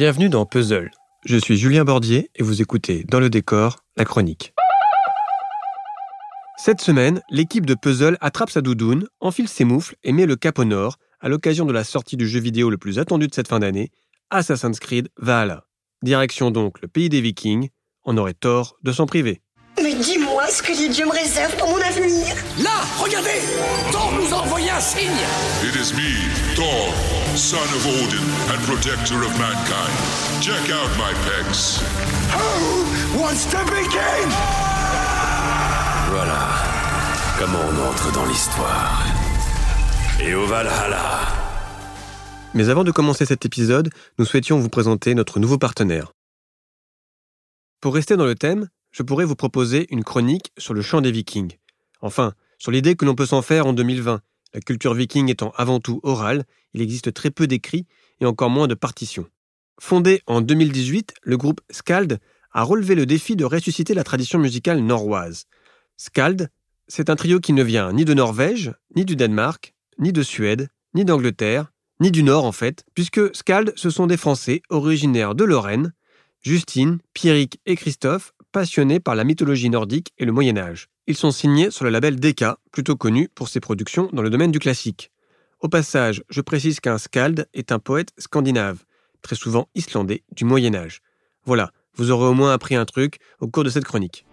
Bienvenue dans Puzzle. Je suis Julien Bordier et vous écoutez Dans le décor, la chronique. Cette semaine, l'équipe de Puzzle attrape sa doudoune, enfile ses moufles et met le cap au nord à l'occasion de la sortie du jeu vidéo le plus attendu de cette fin d'année, Assassin's Creed Valhalla. Direction donc le pays des Vikings, on aurait tort de s'en priver. Mais dis-moi ce que les dieux me réservent pour mon avenir. Là, regardez Thor nous a envoyé un signe It is me, Thor, son of Odin and protector of mankind. Check out my pecs. Who wants to begin? Voilà comment on entre dans l'histoire. Et au Valhalla. Mais avant de commencer cet épisode, nous souhaitions vous présenter notre nouveau partenaire. Pour rester dans le thème, je pourrais vous proposer une chronique sur le chant des vikings. Enfin, sur l'idée que l'on peut s'en faire en 2020. La culture viking étant avant tout orale, il existe très peu d'écrits et encore moins de partitions. Fondé en 2018, le groupe Skald a relevé le défi de ressusciter la tradition musicale norroise. Skald, c'est un trio qui ne vient ni de Norvège, ni du Danemark, ni de Suède, ni d'Angleterre, ni du Nord en fait, puisque Skald, ce sont des Français originaires de Lorraine, Justine, Pierrick et Christophe, passionnés par la mythologie nordique et le Moyen Âge. Ils sont signés sur le label Decca, plutôt connu pour ses productions dans le domaine du classique. Au passage, je précise qu'un skald est un poète scandinave, très souvent islandais du Moyen Âge. Voilà, vous aurez au moins appris un truc au cours de cette chronique.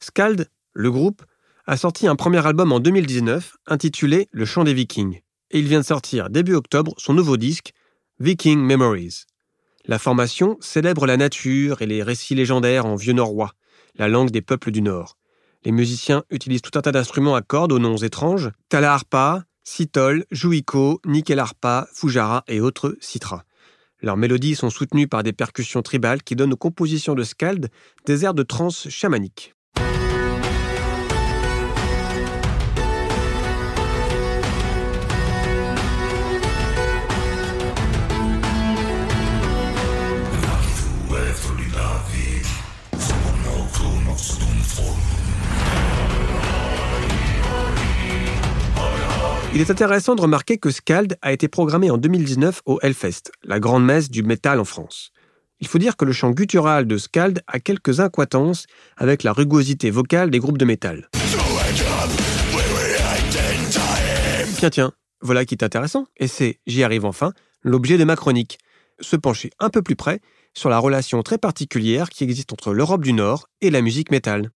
Skald, le groupe, a sorti un premier album en 2019 intitulé Le chant des Vikings, et il vient de sortir début octobre son nouveau disque Viking Memories. La formation célèbre la nature et les récits légendaires en vieux norrois, la langue des peuples du Nord. Les musiciens utilisent tout un tas d'instruments à cordes aux noms étranges Tala harpa, Sitol, Juiko, Nickel harpa, Fujara et autres citra. Leurs mélodies sont soutenues par des percussions tribales qui donnent aux compositions de Skald des airs de trance chamanique. Il est intéressant de remarquer que Skald a été programmé en 2019 au Hellfest, la grande messe du métal en France. Il faut dire que le chant guttural de Skald a quelques incohérences avec la rugosité vocale des groupes de métal. Tiens, tiens, voilà qui est intéressant, et c'est, j'y arrive enfin, l'objet de ma chronique. Se pencher un peu plus près sur la relation très particulière qui existe entre l'Europe du Nord et la musique métal.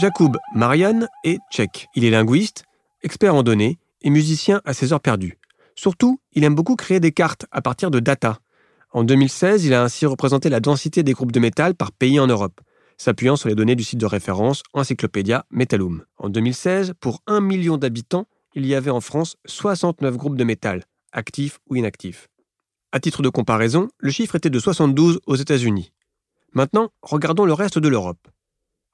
Jakub Marian est tchèque. Il est linguiste, expert en données et musicien à ses heures perdues. Surtout, il aime beaucoup créer des cartes à partir de data. En 2016, il a ainsi représenté la densité des groupes de métal par pays en Europe, s'appuyant sur les données du site de référence Encyclopédia Metallum. En 2016, pour 1 million d'habitants, il y avait en France 69 groupes de métal, actifs ou inactifs. À titre de comparaison, le chiffre était de 72 aux États-Unis. Maintenant, regardons le reste de l'Europe.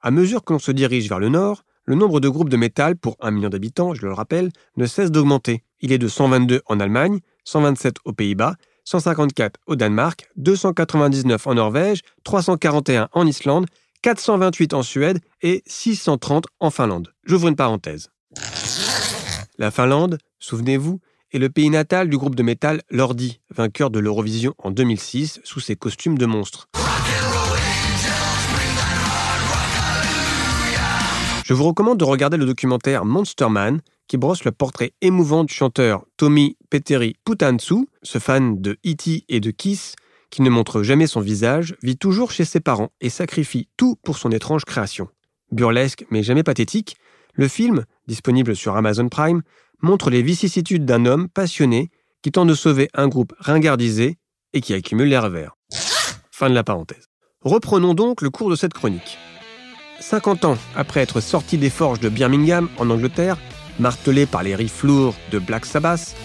À mesure que l'on se dirige vers le nord, le nombre de groupes de métal pour 1 million d'habitants, je le rappelle, ne cesse d'augmenter. Il est de 122 en Allemagne, 127 aux Pays-Bas, 154 au Danemark, 299 en Norvège, 341 en Islande, 428 en Suède et 630 en Finlande. J'ouvre une parenthèse. La Finlande, souvenez-vous, est le pays natal du groupe de métal Lordi, vainqueur de l'Eurovision en 2006 sous ses costumes de monstres. Je vous recommande de regarder le documentaire Monster Man, qui brosse le portrait émouvant du chanteur Tommy Petteri Putansu, ce fan de E.T. et de Kiss, qui ne montre jamais son visage, vit toujours chez ses parents et sacrifie tout pour son étrange création. Burlesque mais jamais pathétique, le film, disponible sur Amazon Prime, montre les vicissitudes d'un homme passionné qui tente de sauver un groupe ringardisé et qui accumule les revers. Fin de la parenthèse. Reprenons donc le cours de cette chronique. 50 ans après être sorti des forges de Birmingham en Angleterre, martelé par les riffs lourds de Black Sabbath,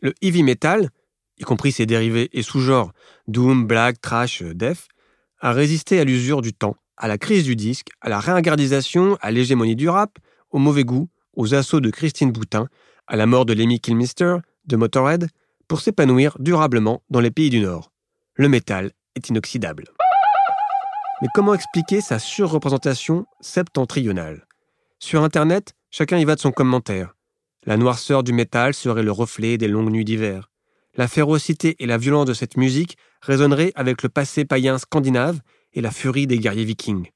le heavy metal, y compris ses dérivés et sous-genres doom, black, trash, death, a résisté à l'usure du temps, à la crise du disque, à la réingardisation, à l'hégémonie du rap, au mauvais goût, aux assauts de Christine Boutin, à la mort de Lemmy Kilmister, de Motorhead, pour s'épanouir durablement dans les pays du Nord. Le métal est inoxydable. Mais comment expliquer sa surreprésentation septentrionale? Sur Internet, chacun y va de son commentaire. La noirceur du métal serait le reflet des longues nuits d'hiver. La férocité et la violence de cette musique résonneraient avec le passé païen scandinave et la furie des guerriers vikings.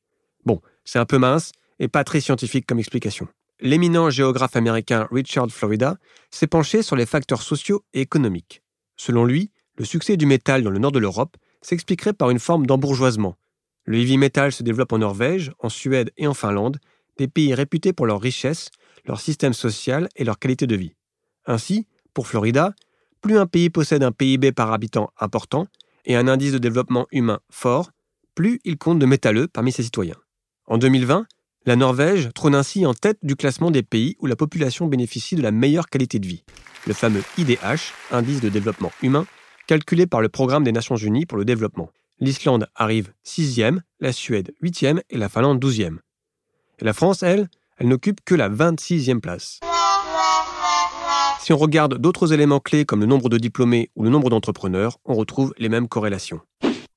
Bon, c'est un peu mince et pas très scientifique comme explication. L'éminent géographe américain Richard Florida s'est penché sur les facteurs sociaux et économiques. Selon lui, le succès du métal dans le nord de l'Europe s'expliquerait par une forme d'embourgeoisement. Le heavy metal se développe en Norvège, en Suède et en Finlande, des pays réputés pour leur richesse, leur système social et leur qualité de vie. Ainsi, pour Florida, plus un pays possède un PIB par habitant important et un indice de développement humain fort, plus il compte de métalleux parmi ses citoyens. En 2020, la Norvège trône ainsi en tête du classement des pays où la population bénéficie de la meilleure qualité de vie, le fameux IDH, indice de développement humain, calculé par le Programme des Nations Unies pour le développement. L'Islande arrive sixième, la Suède huitième et la Finlande douzième. Et la France, elle, elle n'occupe que la 26e place. Si on regarde d'autres éléments clés comme le nombre de diplômés ou le nombre d'entrepreneurs, on retrouve les mêmes corrélations.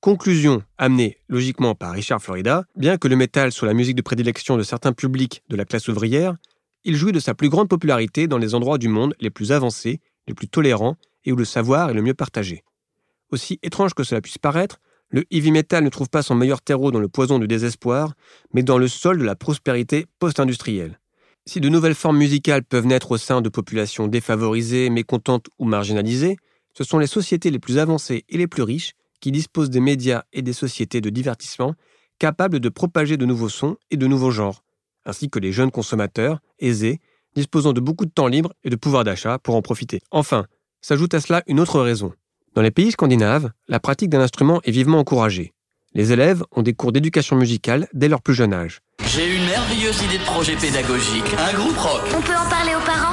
Conclusion amenée logiquement par Richard Florida, bien que le métal soit la musique de prédilection de certains publics de la classe ouvrière, il jouit de sa plus grande popularité dans les endroits du monde les plus avancés, les plus tolérants et où le savoir est le mieux partagé. Aussi étrange que cela puisse paraître, le heavy metal ne trouve pas son meilleur terreau dans le poison du désespoir, mais dans le sol de la prospérité post-industrielle. Si de nouvelles formes musicales peuvent naître au sein de populations défavorisées, mécontentes ou marginalisées, ce sont les sociétés les plus avancées et les plus riches qui disposent des médias et des sociétés de divertissement capables de propager de nouveaux sons et de nouveaux genres, ainsi que les jeunes consommateurs, aisés, disposant de beaucoup de temps libre et de pouvoir d'achat pour en profiter. Enfin, s'ajoute à cela une autre raison. Dans les pays scandinaves, la pratique d'un instrument est vivement encouragée. Les élèves ont des cours d'éducation musicale dès leur plus jeune âge. J'ai une merveilleuse idée de projet pédagogique. Un groupe rock. On peut en parler aux parents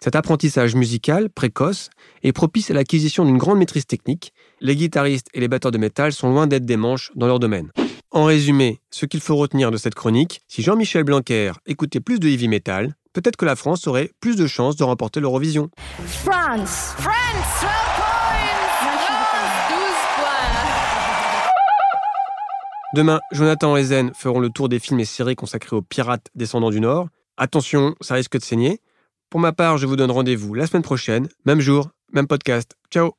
Cet apprentissage musical, précoce, est propice à l'acquisition d'une grande maîtrise technique. Les guitaristes et les batteurs de métal sont loin d'être des manches dans leur domaine. En résumé, ce qu'il faut retenir de cette chronique, si Jean-Michel Blanquer écoutait plus de heavy metal, peut-être que la France aurait plus de chances de remporter l'Eurovision. France. France, 12 points. France, 12 points. Demain, Jonathan et Zen feront le tour des films et séries consacrés aux pirates descendants du Nord. Attention, ça risque de saigner. Pour ma part, je vous donne rendez-vous la semaine prochaine, même jour, même podcast. Ciao